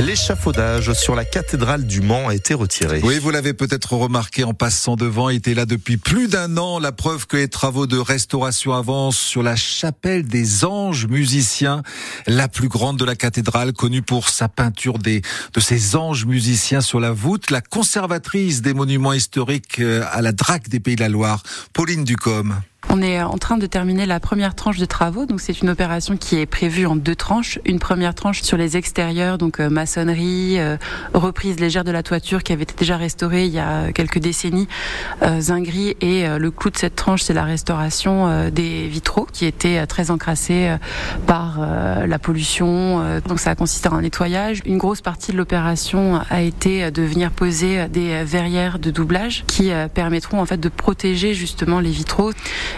L'échafaudage sur la cathédrale du Mans a été retiré. Oui, vous l'avez peut-être remarqué en passant devant, il était là depuis plus d'un an. La preuve que les travaux de restauration avancent sur la chapelle des anges musiciens, la plus grande de la cathédrale, connue pour sa peinture des, de ces anges musiciens sur la voûte. La conservatrice des monuments historiques euh, à la Drac des Pays de la Loire, Pauline Ducombe. On est en train de terminer la première tranche de travaux, donc c'est une opération qui est prévue en deux tranches. Une première tranche sur les extérieurs, donc euh, maçonnerie, euh, reprise légère de la toiture qui avait été déjà restaurée il y a quelques décennies, euh, et le clou de cette tranche c'est la restauration des vitraux qui étaient très encrassés par la pollution. donc ça a consisté en un nettoyage. Une grosse partie de l'opération a été de venir poser des verrières de doublage qui permettront en fait de protéger justement les vitraux.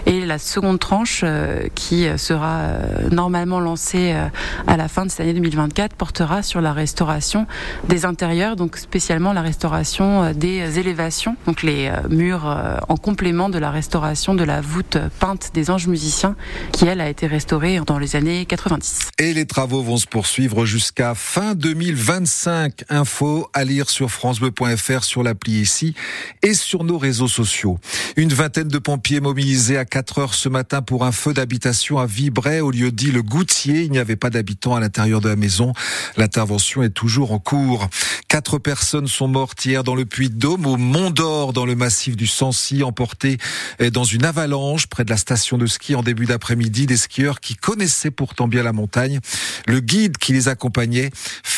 Et la seconde tranche, euh, qui sera euh, normalement lancée euh, à la fin de cette année 2024, portera sur la restauration des intérieurs, donc spécialement la restauration des élévations, donc les murs en complément de la restauration de la voûte peinte des anges musiciens, qui elle a été restaurée dans les années 90. Et les travaux vont se poursuivre jusqu'à fin 2025. Info à lire sur francebleu.fr, sur l'appli ici et sur nos réseaux sociaux. Une vingtaine de pompiers mobilisés à 4 heures ce matin pour un feu d'habitation à Vibray, au lieu dit le Goutier. Il n'y avait pas d'habitants à l'intérieur de la maison. L'intervention est toujours en cours. Quatre personnes sont mortes hier dans le Puy-de-Dôme, au Mont d'Or, dans le massif du Sancy, emportées dans une avalanche près de la station de ski en début d'après-midi. Des skieurs qui connaissaient pourtant bien la montagne. Le guide qui les accompagnait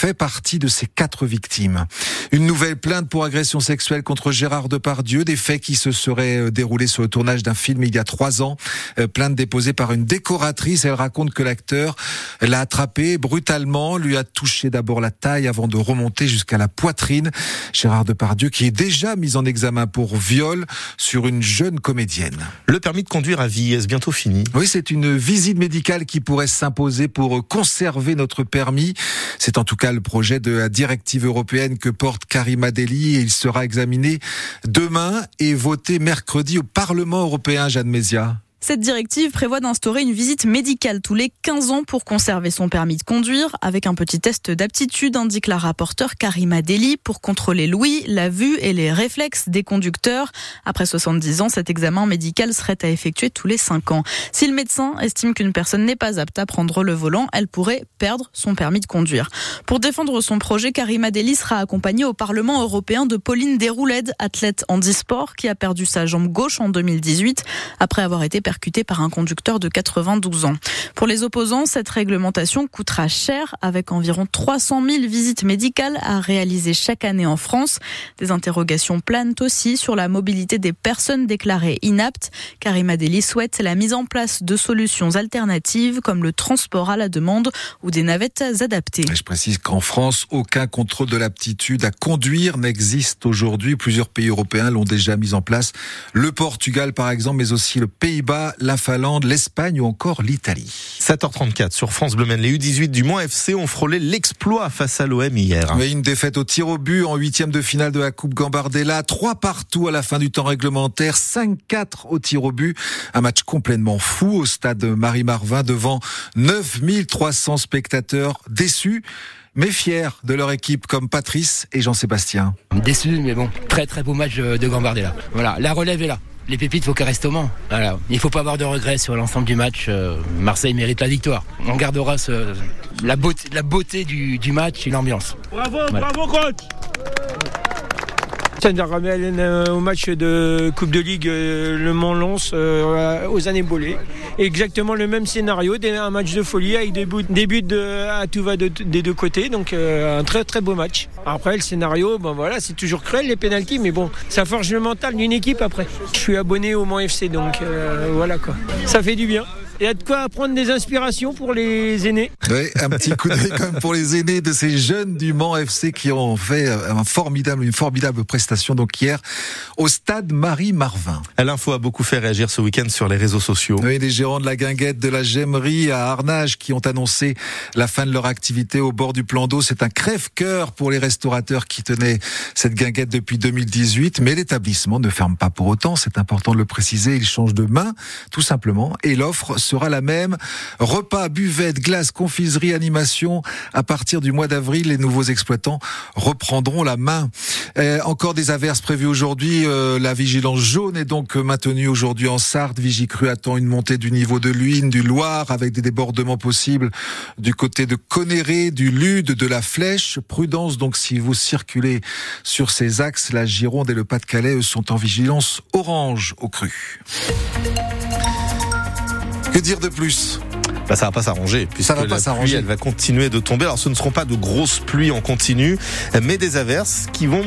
fait partie de ces quatre victimes. Une nouvelle plainte pour agression sexuelle contre Gérard Depardieu, des faits qui se seraient euh, déroulés sur le tournage d'un film il y a trois ans. Euh, plainte déposée par une décoratrice. Elle raconte que l'acteur l'a attrapé brutalement, lui a touché d'abord la taille avant de remonter jusqu'à la poitrine. Gérard Depardieu qui est déjà mis en examen pour viol sur une jeune comédienne. Le permis de conduire à vie est bientôt fini Oui, c'est une visite médicale qui pourrait s'imposer pour conserver notre permis. C'est en tout cas le projet de directive européenne que porte Karima Deli il sera examiné demain et voté mercredi au Parlement européen, Jeanne Mézia. Cette directive prévoit d'instaurer une visite médicale tous les 15 ans pour conserver son permis de conduire, avec un petit test d'aptitude, indique la rapporteure Karima Deli, pour contrôler l'ouïe, la vue et les réflexes des conducteurs. Après 70 ans, cet examen médical serait à effectuer tous les 5 ans. Si le médecin estime qu'une personne n'est pas apte à prendre le volant, elle pourrait perdre son permis de conduire. Pour défendre son projet, Karima Deli sera accompagnée au Parlement européen de Pauline Desroulèdes, athlète handisport, qui a perdu sa jambe gauche en 2018 après avoir été percuté par un conducteur de 92 ans. Pour les opposants, cette réglementation coûtera cher avec environ 300 000 visites médicales à réaliser chaque année en France. Des interrogations planent aussi sur la mobilité des personnes déclarées inaptes. Karima Deli souhaite la mise en place de solutions alternatives comme le transport à la demande ou des navettes adaptées. Je précise qu'en France, aucun contrôle de l'aptitude à conduire n'existe aujourd'hui. Plusieurs pays européens l'ont déjà mis en place. Le Portugal, par exemple, mais aussi le Pays-Bas la Finlande, l'Espagne ou encore l'Italie. 7h34 sur France Bleu Les U18 du Mans FC ont frôlé l'exploit face à l'OM hier. Mais une défaite au tir au but en huitième de finale de la Coupe Gambardella. Trois partout à la fin du temps réglementaire. 5-4 au tir au but. Un match complètement fou au stade Marie-Marvin devant 9300 spectateurs déçus mais fiers de leur équipe comme Patrice et Jean-Sébastien. Déçu, mais bon, très très beau match de Gambardella. Voilà, la relève est là les pépites, faut qu'elles restent au Mans. Voilà. Il faut pas avoir de regrets sur l'ensemble du match. Euh, Marseille mérite la victoire. On gardera la beauté, la beauté du, match et l'ambiance. Bravo, bravo coach ça ramène euh, au match de Coupe de Ligue euh, Le Mans-Lens aux années bolées. Exactement le même scénario, un match de folie avec des buts, buts à tout va des deux côtés. Donc un très très beau match. Après le scénario, bon voilà, c'est toujours cruel les pénalties, mais bon, ça forge le mental d'une équipe après. Je suis abonné au Mans FC, donc voilà quoi. Ça fait du bien. Il y a de quoi prendre des inspirations pour les aînés. Oui, un petit coup d'œil quand même pour les aînés de ces jeunes du Mans FC qui ont fait un formidable, une formidable prestation donc hier au stade Marie-Marvin. L'info a beaucoup fait réagir ce week-end sur les réseaux sociaux. Oui, les gérants de la guinguette de la Gemmerie à Arnage qui ont annoncé la fin de leur activité au bord du plan d'eau. C'est un crève-cœur pour les restaurateurs qui tenaient cette guinguette depuis 2018. Mais l'établissement ne ferme pas pour autant. C'est important de le préciser. Il change de main, tout simplement. Et l'offre sera la même. Repas, buvette, glace, confiserie, animation. À partir du mois d'avril, les nouveaux exploitants reprendront la main. Euh, encore des averses prévues aujourd'hui. Euh, la vigilance jaune est donc maintenue aujourd'hui en Sarthe. Vigicru attend une montée du niveau de l'Uine, du Loire, avec des débordements possibles du côté de Conéré, du Lude, de la Flèche. Prudence donc si vous circulez sur ces axes. La Gironde et le Pas-de-Calais sont en vigilance orange au cru. Que dire de plus? Bah, ça va pas s'arranger puisque ça va pas la s'arranger. pluie elle va continuer de tomber. Alors ce ne seront pas de grosses pluies en continu, mais des averses qui vont